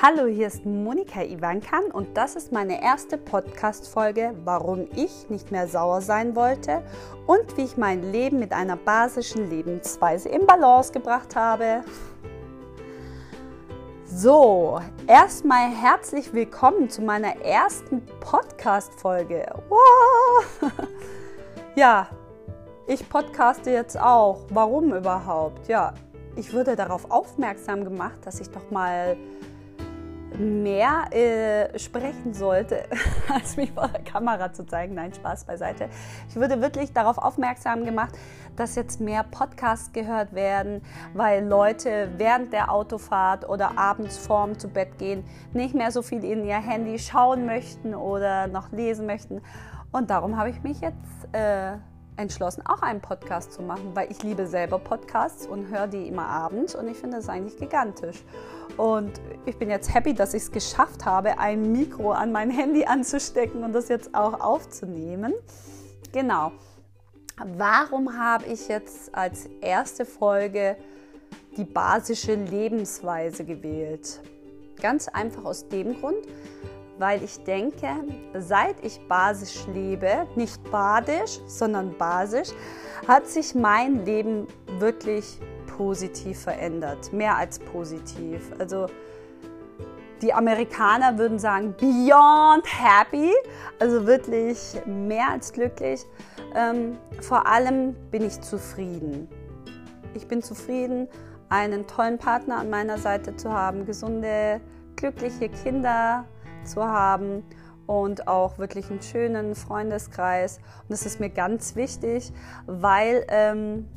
Hallo, hier ist Monika Ivankan und das ist meine erste Podcast-Folge, warum ich nicht mehr sauer sein wollte und wie ich mein Leben mit einer basischen Lebensweise in Balance gebracht habe. So, erstmal herzlich willkommen zu meiner ersten Podcast-Folge. Wow. Ja, ich podcaste jetzt auch. Warum überhaupt? Ja, ich wurde darauf aufmerksam gemacht, dass ich doch mal mehr äh, sprechen sollte, als mich vor der Kamera zu zeigen. Nein, Spaß beiseite. Ich wurde wirklich darauf aufmerksam gemacht, dass jetzt mehr Podcasts gehört werden, weil Leute während der Autofahrt oder abends vorm zu Bett gehen nicht mehr so viel in ihr Handy schauen möchten oder noch lesen möchten. Und darum habe ich mich jetzt äh, entschlossen, auch einen Podcast zu machen, weil ich liebe selber Podcasts und höre die immer abends und ich finde das eigentlich gigantisch. Und ich bin jetzt happy, dass ich es geschafft habe, ein Mikro an mein Handy anzustecken und das jetzt auch aufzunehmen. Genau. Warum habe ich jetzt als erste Folge die basische Lebensweise gewählt? Ganz einfach aus dem Grund, weil ich denke, seit ich basisch lebe, nicht badisch, sondern basisch, hat sich mein Leben wirklich positiv verändert, mehr als positiv. Also die Amerikaner würden sagen, beyond happy, also wirklich mehr als glücklich. Ähm, vor allem bin ich zufrieden. Ich bin zufrieden, einen tollen Partner an meiner Seite zu haben, gesunde, glückliche Kinder, zu haben und auch wirklich einen schönen Freundeskreis. Und das ist mir ganz wichtig, weil ähm,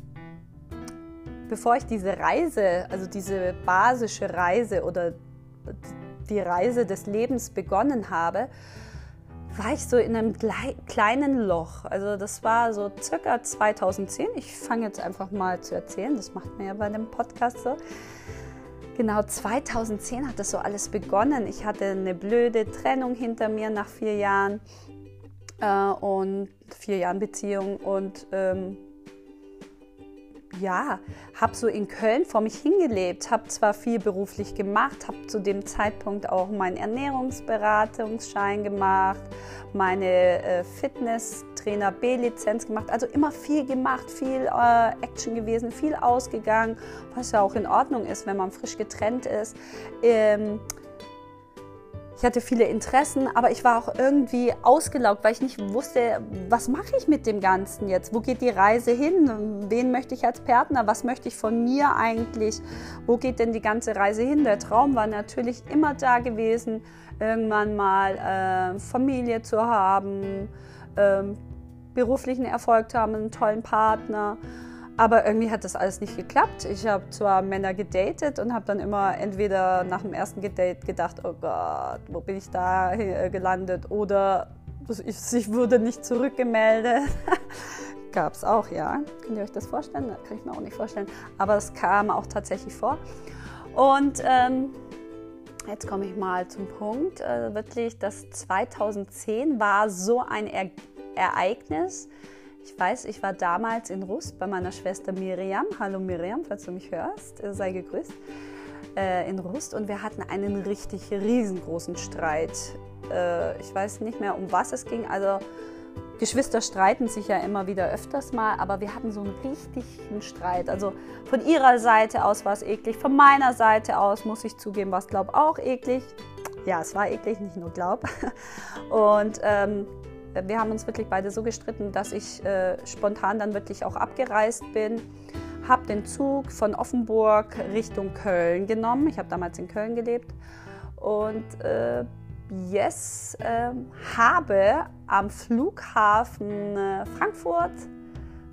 bevor ich diese Reise, also diese basische Reise oder die Reise des Lebens begonnen habe, war ich so in einem kleinen Loch. Also das war so circa 2010. Ich fange jetzt einfach mal zu erzählen. Das macht man ja bei dem Podcast so. Genau 2010 hat das so alles begonnen. Ich hatte eine blöde Trennung hinter mir nach vier Jahren äh, und vier Jahren Beziehung und ähm, ja, habe so in Köln vor mich hingelebt, habe zwar viel beruflich gemacht, habe zu dem Zeitpunkt auch meinen Ernährungsberatungsschein gemacht, meine äh, Fitnesstrainer B-Lizenz gemacht, also immer viel gemacht, viel äh, Action gewesen, viel ausgegangen, was ja auch in Ordnung ist, wenn man frisch getrennt ist. Ähm, ich hatte viele Interessen, aber ich war auch irgendwie ausgelaugt, weil ich nicht wusste, was mache ich mit dem Ganzen jetzt? Wo geht die Reise hin? Wen möchte ich als Partner? Was möchte ich von mir eigentlich? Wo geht denn die ganze Reise hin? Der Traum war natürlich immer da gewesen, irgendwann mal äh, Familie zu haben, äh, beruflichen Erfolg haben, einen tollen Partner. Aber irgendwie hat das alles nicht geklappt. Ich habe zwar Männer gedatet und habe dann immer entweder nach dem ersten Date gedacht, oh Gott, wo bin ich da äh, gelandet? Oder ich wurde nicht zurückgemeldet. Gab es auch, ja. Könnt ihr euch das vorstellen? Das kann ich mir auch nicht vorstellen. Aber es kam auch tatsächlich vor. Und ähm, jetzt komme ich mal zum Punkt. Äh, wirklich, das 2010 war so ein er Ereignis ich weiß, ich war damals in Rust bei meiner Schwester Miriam. Hallo Miriam, falls du mich hörst, äh, sei gegrüßt. Äh, in Rust und wir hatten einen richtig riesengroßen Streit. Äh, ich weiß nicht mehr, um was es ging. Also Geschwister streiten sich ja immer wieder öfters mal, aber wir hatten so einen richtigen Streit. Also von ihrer Seite aus war es eklig, von meiner Seite aus muss ich zugeben, war es glaube auch eklig. Ja, es war eklig, nicht nur glaub. Und ähm, wir haben uns wirklich beide so gestritten, dass ich äh, spontan dann wirklich auch abgereist bin. Habe den Zug von Offenburg Richtung Köln genommen. Ich habe damals in Köln gelebt. Und äh, yes, äh, habe am Flughafen äh, Frankfurt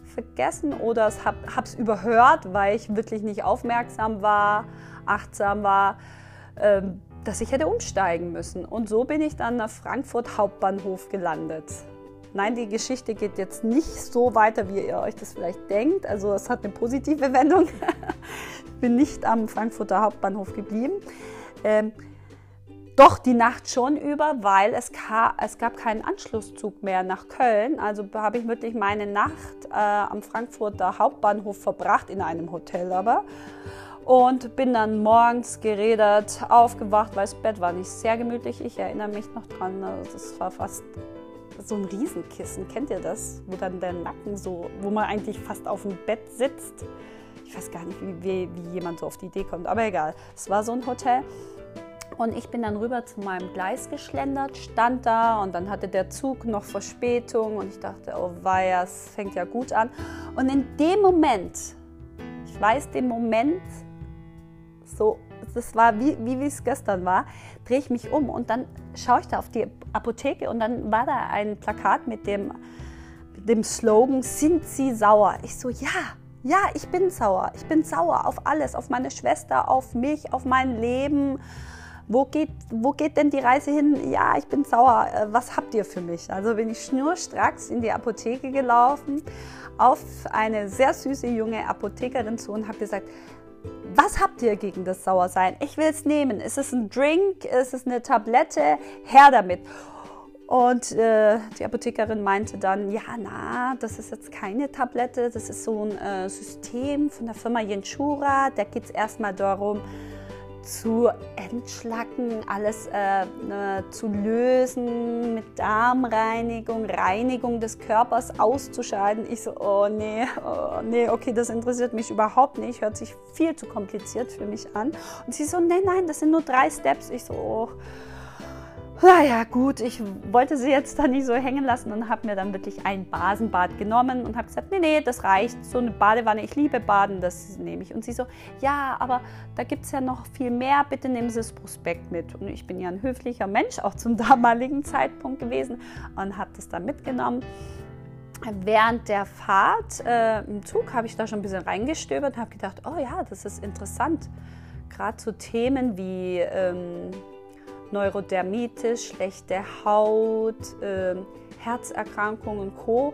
vergessen oder habe es überhört, weil ich wirklich nicht aufmerksam war, achtsam war. Ähm, dass ich hätte umsteigen müssen. Und so bin ich dann nach Frankfurt Hauptbahnhof gelandet. Nein, die Geschichte geht jetzt nicht so weiter, wie ihr euch das vielleicht denkt. Also es hat eine positive Wendung. ich bin nicht am Frankfurter Hauptbahnhof geblieben. Ähm, doch die Nacht schon über, weil es, es gab keinen Anschlusszug mehr nach Köln. Also habe ich wirklich meine Nacht äh, am Frankfurter Hauptbahnhof verbracht, in einem Hotel aber. Und bin dann morgens geredet, aufgewacht, weil das Bett war nicht sehr gemütlich. Ich erinnere mich noch dran, also das war fast so ein Riesenkissen. Kennt ihr das? Wo dann der Nacken so, wo man eigentlich fast auf dem Bett sitzt. Ich weiß gar nicht, wie, wie, wie jemand so auf die Idee kommt, aber egal. Es war so ein Hotel. Und ich bin dann rüber zu meinem Gleis geschlendert, stand da und dann hatte der Zug noch Verspätung und ich dachte, oh weia, es fängt ja gut an. Und in dem Moment, ich weiß den Moment, so, das war wie, wie es gestern war, drehe ich mich um und dann schaue ich da auf die Apotheke und dann war da ein Plakat mit dem, dem Slogan, sind Sie sauer? Ich so, ja, ja, ich bin sauer. Ich bin sauer auf alles, auf meine Schwester, auf mich, auf mein Leben wo geht, wo geht denn die Reise hin? Ja, ich bin sauer, äh, was habt ihr für mich? Also bin ich schnurstracks in die Apotheke gelaufen, auf eine sehr süße junge Apothekerin zu und habe gesagt, was habt ihr gegen das Sauersein? Ich will es nehmen. Ist es ein Drink? Ist es eine Tablette? Her damit. Und äh, die Apothekerin meinte dann, ja, na, das ist jetzt keine Tablette, das ist so ein äh, System von der Firma Jenschura. Da geht es erstmal darum, zu entschlacken, alles äh, äh, zu lösen, mit Darmreinigung, Reinigung des Körpers auszuscheiden. Ich so, oh nee, oh nee, okay, das interessiert mich überhaupt nicht, hört sich viel zu kompliziert für mich an. Und sie so, nein, nein, das sind nur drei Steps. Ich so, oh naja, gut, ich wollte sie jetzt da nicht so hängen lassen und habe mir dann wirklich ein Basenbad genommen und habe gesagt, nee, nee, das reicht, so eine Badewanne, ich liebe Baden, das nehme ich. Und sie so, ja, aber da gibt es ja noch viel mehr, bitte nehmen Sie das Prospekt mit. Und ich bin ja ein höflicher Mensch, auch zum damaligen Zeitpunkt gewesen und habe das dann mitgenommen. Während der Fahrt äh, im Zug habe ich da schon ein bisschen reingestöbert und habe gedacht, oh ja, das ist interessant. Gerade so Themen wie... Ähm, Neurodermitis, schlechte Haut, äh, Herzerkrankungen und Co.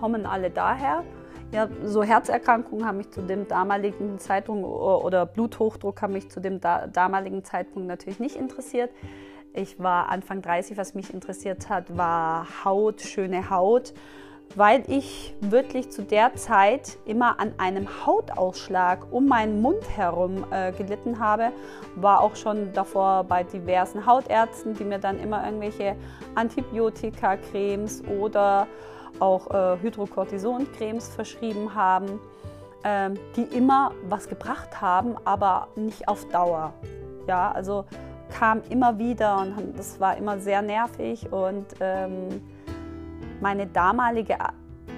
kommen alle daher. Ja, so Herzerkrankungen haben mich zu dem damaligen Zeitpunkt oder Bluthochdruck haben mich zu dem da damaligen Zeitpunkt natürlich nicht interessiert. Ich war Anfang 30, was mich interessiert hat, war Haut, schöne Haut weil ich wirklich zu der Zeit immer an einem Hautausschlag um meinen Mund herum äh, gelitten habe. War auch schon davor bei diversen Hautärzten, die mir dann immer irgendwelche Antibiotika-Cremes oder auch äh, Hydrocortison-Cremes verschrieben haben, äh, die immer was gebracht haben, aber nicht auf Dauer. Ja, also kam immer wieder und das war immer sehr nervig und ähm, meine damalige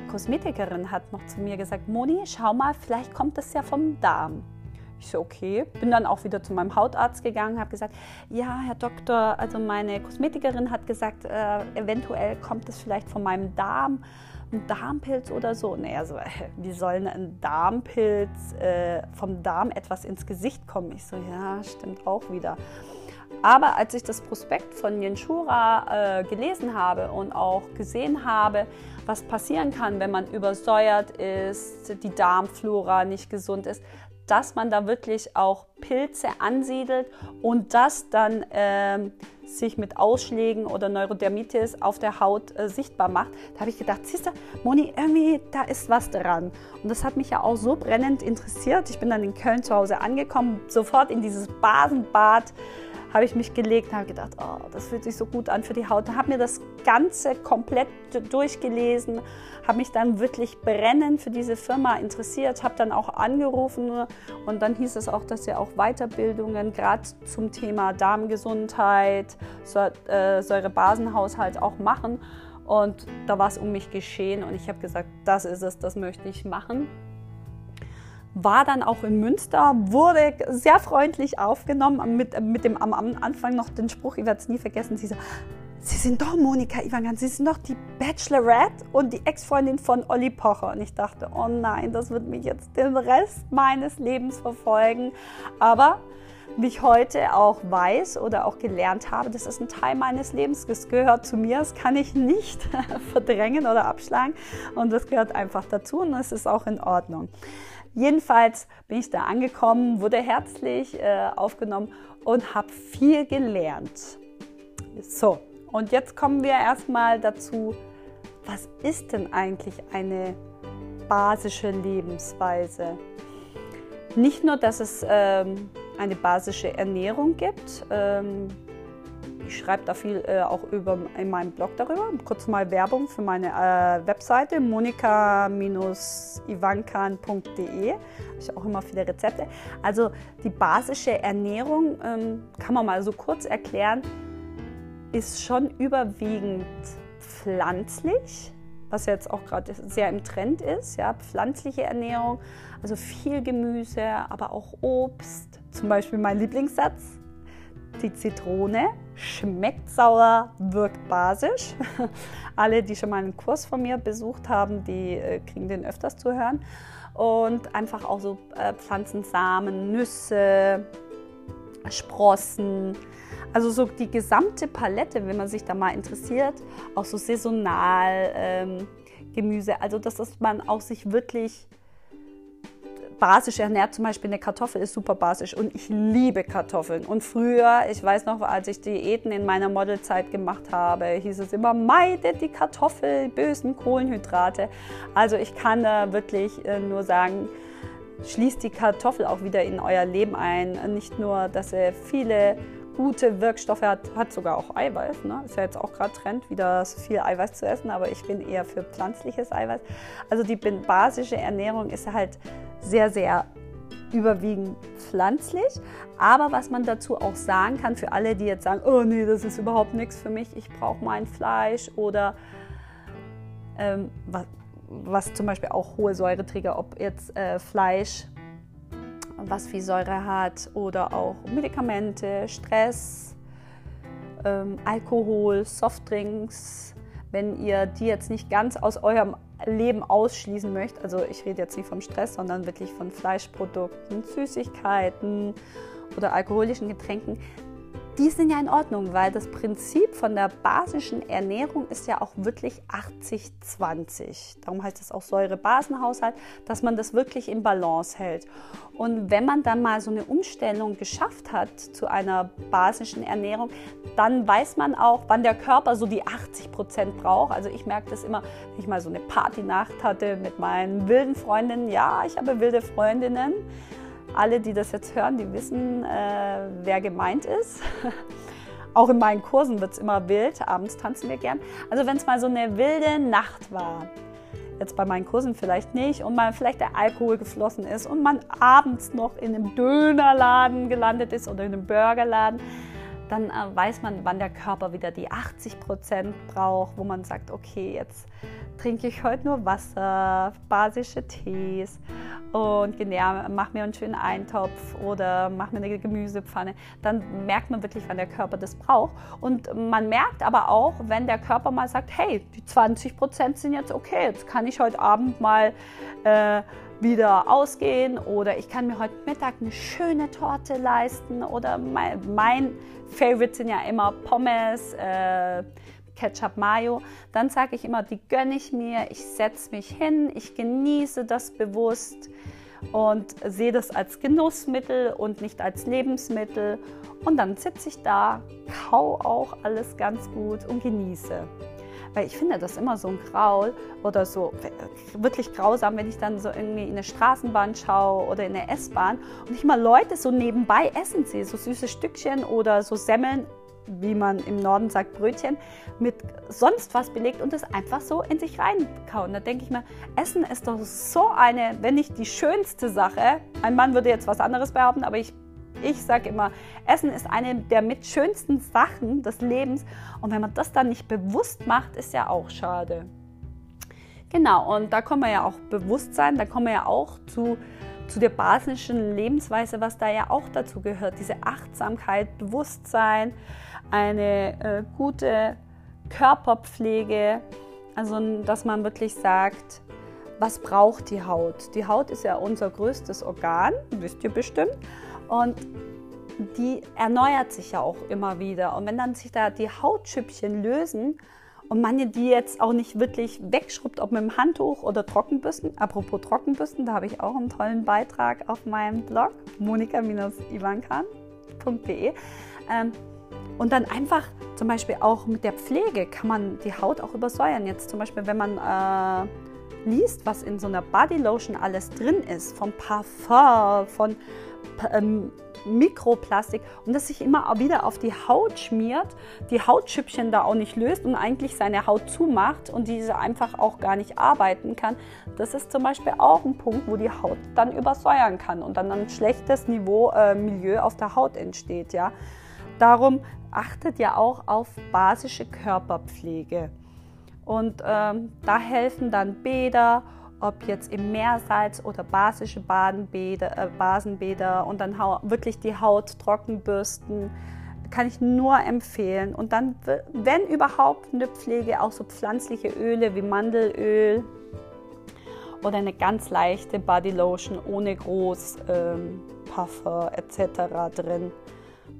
Kosmetikerin hat noch zu mir gesagt, Moni, schau mal, vielleicht kommt das ja vom Darm. Ich so, okay. Bin dann auch wieder zu meinem Hautarzt gegangen, habe gesagt, ja, Herr Doktor, also meine Kosmetikerin hat gesagt, äh, eventuell kommt es vielleicht von meinem Darm, ein Darmpilz oder so. Nee, also, wie soll ein Darmpilz äh, vom Darm etwas ins Gesicht kommen? Ich so, ja, stimmt auch wieder. Aber als ich das Prospekt von Jenschura äh, gelesen habe und auch gesehen habe, was passieren kann, wenn man übersäuert ist, die Darmflora nicht gesund ist, dass man da wirklich auch Pilze ansiedelt und das dann äh, sich mit Ausschlägen oder Neurodermitis auf der Haut äh, sichtbar macht. Da habe ich gedacht, siehst du, Moni, irgendwie da ist was dran. Und das hat mich ja auch so brennend interessiert. Ich bin dann in Köln zu Hause angekommen, sofort in dieses Basenbad habe ich mich gelegt und habe gedacht, oh, das fühlt sich so gut an für die Haut. Habe mir das Ganze komplett durchgelesen, habe mich dann wirklich brennend für diese Firma interessiert, habe dann auch angerufen und dann hieß es auch, dass sie auch Weiterbildungen gerade zum Thema Darmgesundheit, äh, Säurebasenhaushalt auch machen. Und da war es um mich geschehen und ich habe gesagt, das ist es, das möchte ich machen war dann auch in Münster, wurde sehr freundlich aufgenommen, mit, mit dem am Anfang noch den Spruch, ich werde es nie vergessen, sie so, Sie sind doch Monika Ivangan, Sie sind doch die Bachelorette und die Ex-Freundin von Olli Pocher. Und ich dachte, oh nein, das wird mich jetzt den Rest meines Lebens verfolgen. Aber wie ich heute auch weiß oder auch gelernt habe, das ist ein Teil meines Lebens, das gehört zu mir, das kann ich nicht verdrängen oder abschlagen und das gehört einfach dazu und es ist auch in Ordnung. Jedenfalls bin ich da angekommen, wurde herzlich äh, aufgenommen und habe viel gelernt. So, und jetzt kommen wir erstmal dazu, was ist denn eigentlich eine basische Lebensweise? Nicht nur, dass es ähm, eine basische Ernährung gibt. Ähm, ich schreibe da viel äh, auch über, in meinem Blog darüber. Kurz mal Werbung für meine äh, Webseite monika-ivankan.de. Habe ich auch immer viele Rezepte. Also die basische Ernährung, ähm, kann man mal so kurz erklären, ist schon überwiegend pflanzlich was jetzt auch gerade sehr im Trend ist, ja, pflanzliche Ernährung, also viel Gemüse, aber auch Obst. Zum Beispiel mein Lieblingssatz, die Zitrone schmeckt sauer, wirkt basisch. Alle, die schon mal einen Kurs von mir besucht haben, die äh, kriegen den öfters zu hören. Und einfach auch so äh, Pflanzensamen, Nüsse, Sprossen, also so die gesamte Palette, wenn man sich da mal interessiert, auch so saisonal ähm, Gemüse, also dass man auch sich wirklich basisch ernährt. Zum Beispiel eine Kartoffel ist super basisch und ich liebe Kartoffeln. Und früher, ich weiß noch, als ich Diäten in meiner Modelzeit gemacht habe, hieß es immer, meidet die Kartoffel, bösen Kohlenhydrate. Also ich kann da wirklich äh, nur sagen, schließt die Kartoffel auch wieder in euer Leben ein. Nicht nur, dass ihr viele gute Wirkstoffe hat, hat sogar auch Eiweiß. Ne? Ist ja jetzt auch gerade Trend, wieder so viel Eiweiß zu essen, aber ich bin eher für pflanzliches Eiweiß. Also die basische Ernährung ist halt sehr, sehr überwiegend pflanzlich. Aber was man dazu auch sagen kann, für alle, die jetzt sagen, oh nee, das ist überhaupt nichts für mich, ich brauche mein Fleisch oder ähm, was, was, zum Beispiel auch hohe Säureträger, ob jetzt äh, Fleisch was viel Säure hat oder auch Medikamente, Stress, ähm, Alkohol, Softdrinks. Wenn ihr die jetzt nicht ganz aus eurem Leben ausschließen möchtet, also ich rede jetzt nicht vom Stress, sondern wirklich von Fleischprodukten, Süßigkeiten oder alkoholischen Getränken, die sind ja in Ordnung, weil das Prinzip von der basischen Ernährung ist ja auch wirklich 80-20. Darum heißt es auch Säure-Basenhaushalt, dass man das wirklich in Balance hält. Und wenn man dann mal so eine Umstellung geschafft hat zu einer basischen Ernährung, dann weiß man auch, wann der Körper so die 80 Prozent braucht. Also ich merke das immer, wenn ich mal so eine Partynacht hatte mit meinen wilden Freundinnen. Ja, ich habe wilde Freundinnen alle, die das jetzt hören, die wissen, äh, wer gemeint ist. Auch in meinen Kursen wird es immer wild. Abends tanzen wir gern. Also wenn es mal so eine wilde Nacht war, jetzt bei meinen Kursen vielleicht nicht, und mal vielleicht der Alkohol geflossen ist und man abends noch in einem Dönerladen gelandet ist oder in einem Burgerladen, dann äh, weiß man, wann der Körper wieder die 80 Prozent braucht, wo man sagt, okay, jetzt trinke ich heute nur Wasser, basische Tees und genau, mach mir einen schönen Eintopf oder mach mir eine Gemüsepfanne. Dann merkt man wirklich, wann der Körper das braucht. Und man merkt aber auch, wenn der Körper mal sagt, hey, die 20 Prozent sind jetzt okay, jetzt kann ich heute Abend mal äh, wieder ausgehen oder ich kann mir heute Mittag eine schöne Torte leisten oder mein, mein Favorite sind ja immer Pommes, äh, Ketchup Mayo, dann sage ich immer, die gönne ich mir, ich setze mich hin, ich genieße das bewusst und sehe das als Genussmittel und nicht als Lebensmittel. Und dann sitze ich da, kau auch alles ganz gut und genieße. Weil ich finde das immer so ein Graul oder so wirklich grausam, wenn ich dann so irgendwie in eine Straßenbahn schaue oder in eine S-Bahn und ich mal Leute so nebenbei essen sehe, so süße Stückchen oder so Semmeln wie man im Norden sagt, Brötchen mit sonst was belegt und das einfach so in sich reinkauen. Da denke ich mir, Essen ist doch so eine, wenn nicht die schönste Sache. Ein Mann würde jetzt was anderes behaupten, aber ich, ich sage immer, Essen ist eine der mit schönsten Sachen des Lebens. Und wenn man das dann nicht bewusst macht, ist ja auch schade. Genau, und da kommen wir ja auch Bewusstsein, da kommen wir ja auch zu zu der basischen Lebensweise, was da ja auch dazu gehört, diese Achtsamkeit, Bewusstsein, eine äh, gute Körperpflege, also dass man wirklich sagt, was braucht die Haut? Die Haut ist ja unser größtes Organ, wisst ihr bestimmt, und die erneuert sich ja auch immer wieder. Und wenn dann sich da die Hautschüppchen lösen, und man die jetzt auch nicht wirklich wegschrubbt, ob mit dem Handtuch oder Trockenbürsten. Apropos Trockenbürsten, da habe ich auch einen tollen Beitrag auf meinem Blog monika-ivankan.de. Ähm, Und dann einfach zum Beispiel auch mit der Pflege kann man die Haut auch übersäuern. Jetzt zum Beispiel, wenn man äh, liest, was in so einer Bodylotion alles drin ist, vom Parfum, von ähm, Mikroplastik und das sich immer wieder auf die Haut schmiert, die Hautschüppchen da auch nicht löst und eigentlich seine Haut zumacht und diese einfach auch gar nicht arbeiten kann. Das ist zum Beispiel auch ein Punkt, wo die Haut dann übersäuern kann und dann ein schlechtes Niveau äh, Milieu auf der Haut entsteht. Ja. Darum achtet ja auch auf basische Körperpflege. Und ähm, da helfen dann Bäder ob jetzt im Meersalz oder basische Badenbäder, äh, Basenbäder und dann wirklich die Haut trocken bürsten, kann ich nur empfehlen. Und dann, wenn überhaupt, eine Pflege, auch so pflanzliche Öle wie Mandelöl oder eine ganz leichte Bodylotion ohne groß ähm, Parfum etc. drin.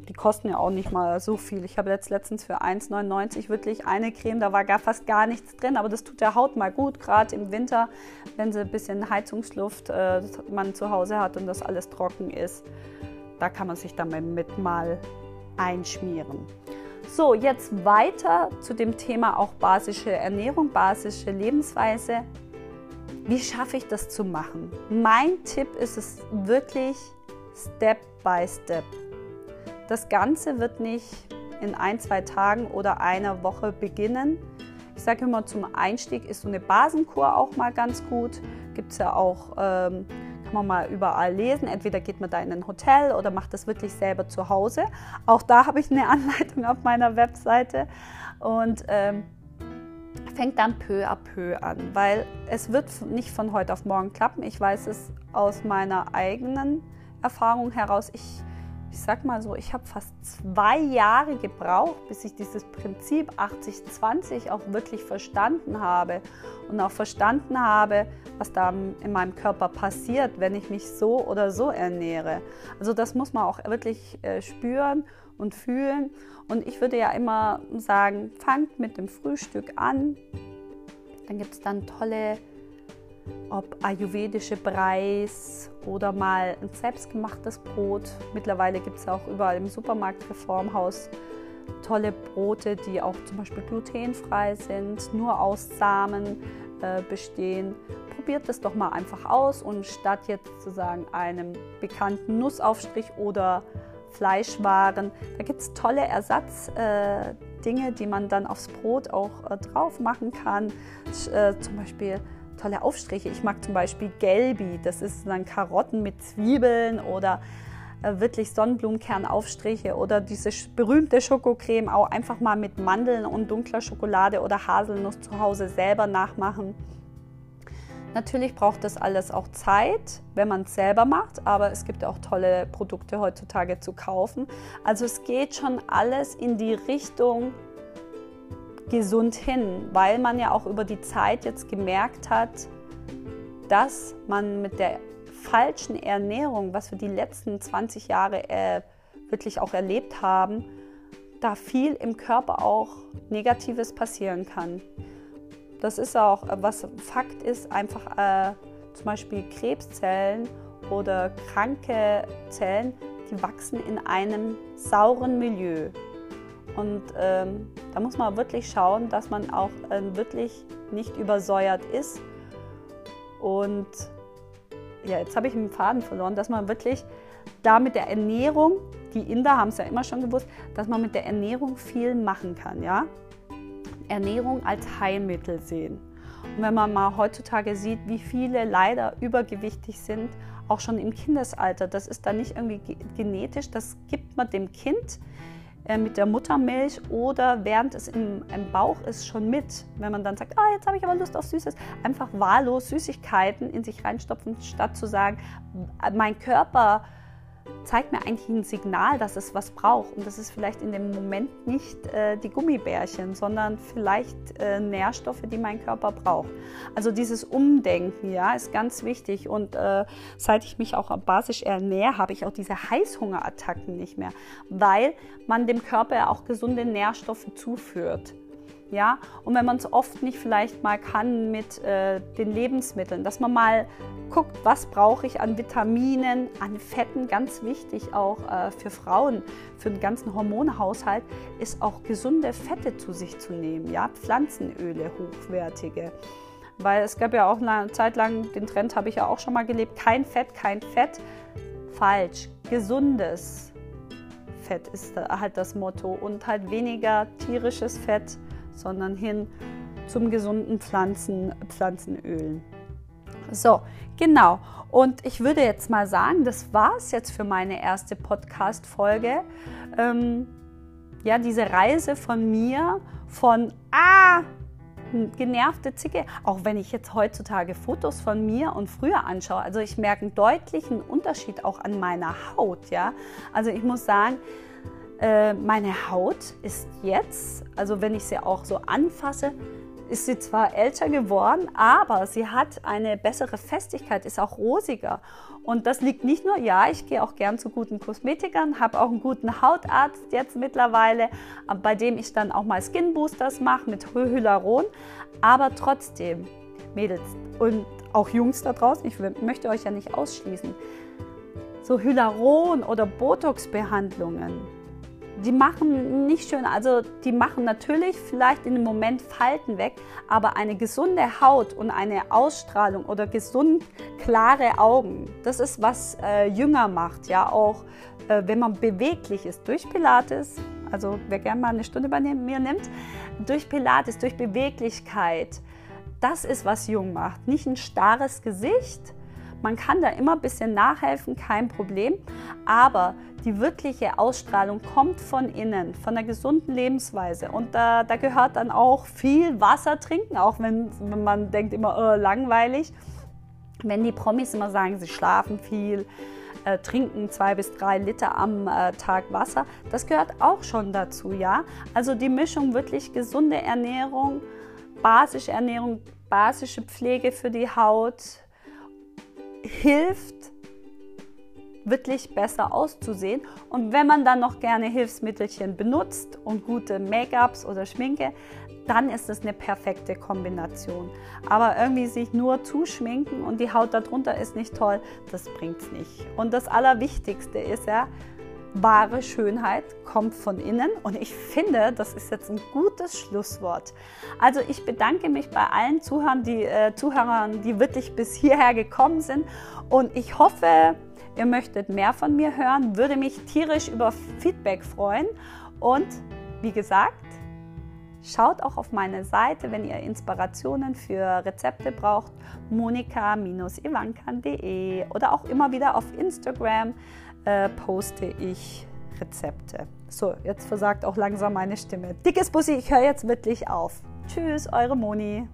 Die kosten ja auch nicht mal so viel. Ich habe jetzt letztens für 1,99 wirklich eine Creme, da war gar fast gar nichts drin, aber das tut der Haut mal gut, gerade im Winter, wenn sie ein bisschen Heizungsluft äh, man zu Hause hat und das alles trocken ist. Da kann man sich damit mal einschmieren. So, jetzt weiter zu dem Thema auch basische Ernährung, basische Lebensweise. Wie schaffe ich das zu machen? Mein Tipp ist es wirklich Step by Step. Das Ganze wird nicht in ein, zwei Tagen oder einer Woche beginnen. Ich sage immer, zum Einstieg ist so eine Basenkur auch mal ganz gut. Gibt es ja auch, ähm, kann man mal überall lesen. Entweder geht man da in ein Hotel oder macht das wirklich selber zu Hause. Auch da habe ich eine Anleitung auf meiner Webseite. Und ähm, fängt dann peu à peu an, weil es wird nicht von heute auf morgen klappen. Ich weiß es aus meiner eigenen Erfahrung heraus. Ich ich sag mal so, ich habe fast zwei Jahre gebraucht, bis ich dieses Prinzip 80-20 auch wirklich verstanden habe und auch verstanden habe, was da in meinem Körper passiert, wenn ich mich so oder so ernähre. Also das muss man auch wirklich äh, spüren und fühlen. Und ich würde ja immer sagen, fangt mit dem Frühstück an. Dann gibt es dann tolle ob ayurvedische Breis oder mal ein selbstgemachtes Brot. Mittlerweile gibt es auch überall im Supermarkt Reformhaus tolle Brote, die auch zum Beispiel glutenfrei sind, nur aus Samen äh, bestehen. Probiert das doch mal einfach aus und statt jetzt sozusagen einem bekannten Nussaufstrich oder Fleischwaren, da gibt es tolle Ersatzdinge, äh, die man dann aufs Brot auch äh, drauf machen kann. Äh, zum Beispiel tolle Aufstriche. Ich mag zum Beispiel Gelbi, das ist dann Karotten mit Zwiebeln oder äh, wirklich Sonnenblumenkernaufstriche oder diese berühmte Schokocreme auch einfach mal mit Mandeln und dunkler Schokolade oder Haselnuss zu Hause selber nachmachen. Natürlich braucht das alles auch Zeit, wenn man es selber macht, aber es gibt auch tolle Produkte heutzutage zu kaufen. Also es geht schon alles in die Richtung gesund hin, weil man ja auch über die Zeit jetzt gemerkt hat, dass man mit der falschen Ernährung, was wir die letzten 20 Jahre äh, wirklich auch erlebt haben, da viel im Körper auch Negatives passieren kann. Das ist auch, was Fakt ist, einfach äh, zum Beispiel Krebszellen oder kranke Zellen, die wachsen in einem sauren Milieu. Und ähm, da muss man wirklich schauen, dass man auch äh, wirklich nicht übersäuert ist. Und ja, jetzt habe ich den Faden verloren, dass man wirklich da mit der Ernährung, die Inder haben es ja immer schon gewusst, dass man mit der Ernährung viel machen kann. Ja? Ernährung als Heilmittel sehen. Und wenn man mal heutzutage sieht, wie viele leider übergewichtig sind, auch schon im Kindesalter, das ist dann nicht irgendwie genetisch, das gibt man dem Kind äh, mit der Muttermilch oder während es im, im, Bauch ist schon mit. Wenn man dann sagt, ah, jetzt habe ich aber Lust auf Süßes, einfach wahllos Süßigkeiten in sich reinstopfen, statt zu sagen, mein Körper zeigt mir eigentlich ein Signal, dass es was braucht. Und das ist vielleicht in dem Moment nicht äh, die Gummibärchen, sondern vielleicht äh, Nährstoffe, die mein Körper braucht. Also dieses Umdenken, ja, ist ganz wichtig. Und äh, seit ich mich auch basisch ernähre, habe ich auch diese Heißhungerattacken nicht mehr, weil man dem Körper auch gesunde Nährstoffe zuführt. Ja, und wenn man es oft nicht vielleicht mal kann mit äh, den Lebensmitteln, dass man mal guckt, was brauche ich an Vitaminen, an Fetten, ganz wichtig auch äh, für Frauen, für den ganzen Hormonhaushalt, ist auch gesunde Fette zu sich zu nehmen, ja, Pflanzenöle, hochwertige. Weil es gab ja auch eine Zeit lang, den Trend habe ich ja auch schon mal gelebt, kein Fett, kein Fett. Falsch, gesundes Fett ist halt das Motto und halt weniger tierisches Fett sondern hin zum gesunden Pflanzen, Pflanzenölen. So, genau. Und ich würde jetzt mal sagen, das war es jetzt für meine erste Podcast-Folge. Ähm, ja, diese Reise von mir, von ah, genervte Zicke, auch wenn ich jetzt heutzutage Fotos von mir und früher anschaue, also ich merke einen deutlichen Unterschied auch an meiner Haut, ja. Also ich muss sagen, äh, meine Haut ist jetzt, also wenn ich sie auch so anfasse, ist sie zwar älter geworden, aber sie hat eine bessere Festigkeit, ist auch rosiger. Und das liegt nicht nur, ja, ich gehe auch gern zu guten Kosmetikern, habe auch einen guten Hautarzt jetzt mittlerweile, bei dem ich dann auch mal Skin Boosters mache mit Hyaluron. Aber trotzdem, Mädels und auch Jungs da draußen, ich möchte euch ja nicht ausschließen, so Hyaluron- oder Botox-Behandlungen, die machen nicht schön, also die machen natürlich vielleicht in dem Moment Falten weg, aber eine gesunde Haut und eine Ausstrahlung oder gesund klare Augen, das ist was äh, jünger macht, ja auch äh, wenn man beweglich ist durch Pilates, also wer gerne mal eine Stunde bei mir nimmt, durch Pilates, durch Beweglichkeit, das ist was jung macht, nicht ein starres Gesicht. Man kann da immer ein bisschen nachhelfen, kein Problem. Aber die wirkliche Ausstrahlung kommt von innen, von einer gesunden Lebensweise. Und da, da gehört dann auch viel Wasser trinken, auch wenn, wenn man denkt immer, oh, langweilig. Wenn die Promis immer sagen, sie schlafen viel, äh, trinken zwei bis drei Liter am äh, Tag Wasser, das gehört auch schon dazu, ja. Also die Mischung wirklich gesunde Ernährung, basische Ernährung, basische Pflege für die Haut hilft wirklich besser auszusehen. Und wenn man dann noch gerne Hilfsmittelchen benutzt und gute Make-ups oder Schminke, dann ist es eine perfekte Kombination. Aber irgendwie sich nur zuschminken und die Haut darunter ist nicht toll, das bringt es nicht. Und das Allerwichtigste ist ja, wahre Schönheit kommt von innen und ich finde, das ist jetzt ein gutes Schlusswort. Also ich bedanke mich bei allen Zuhörern, die, äh, Zuhörern, die wirklich bis hierher gekommen sind und ich hoffe, ihr möchtet mehr von mir hören, würde mich tierisch über Feedback freuen. Und wie gesagt, schaut auch auf meine Seite, wenn ihr Inspirationen für Rezepte braucht, monika-ivankan.de oder auch immer wieder auf Instagram äh, poste ich Rezepte. So, jetzt versagt auch langsam meine Stimme. Dickes Bussi, ich höre jetzt wirklich auf. Tschüss, eure Moni.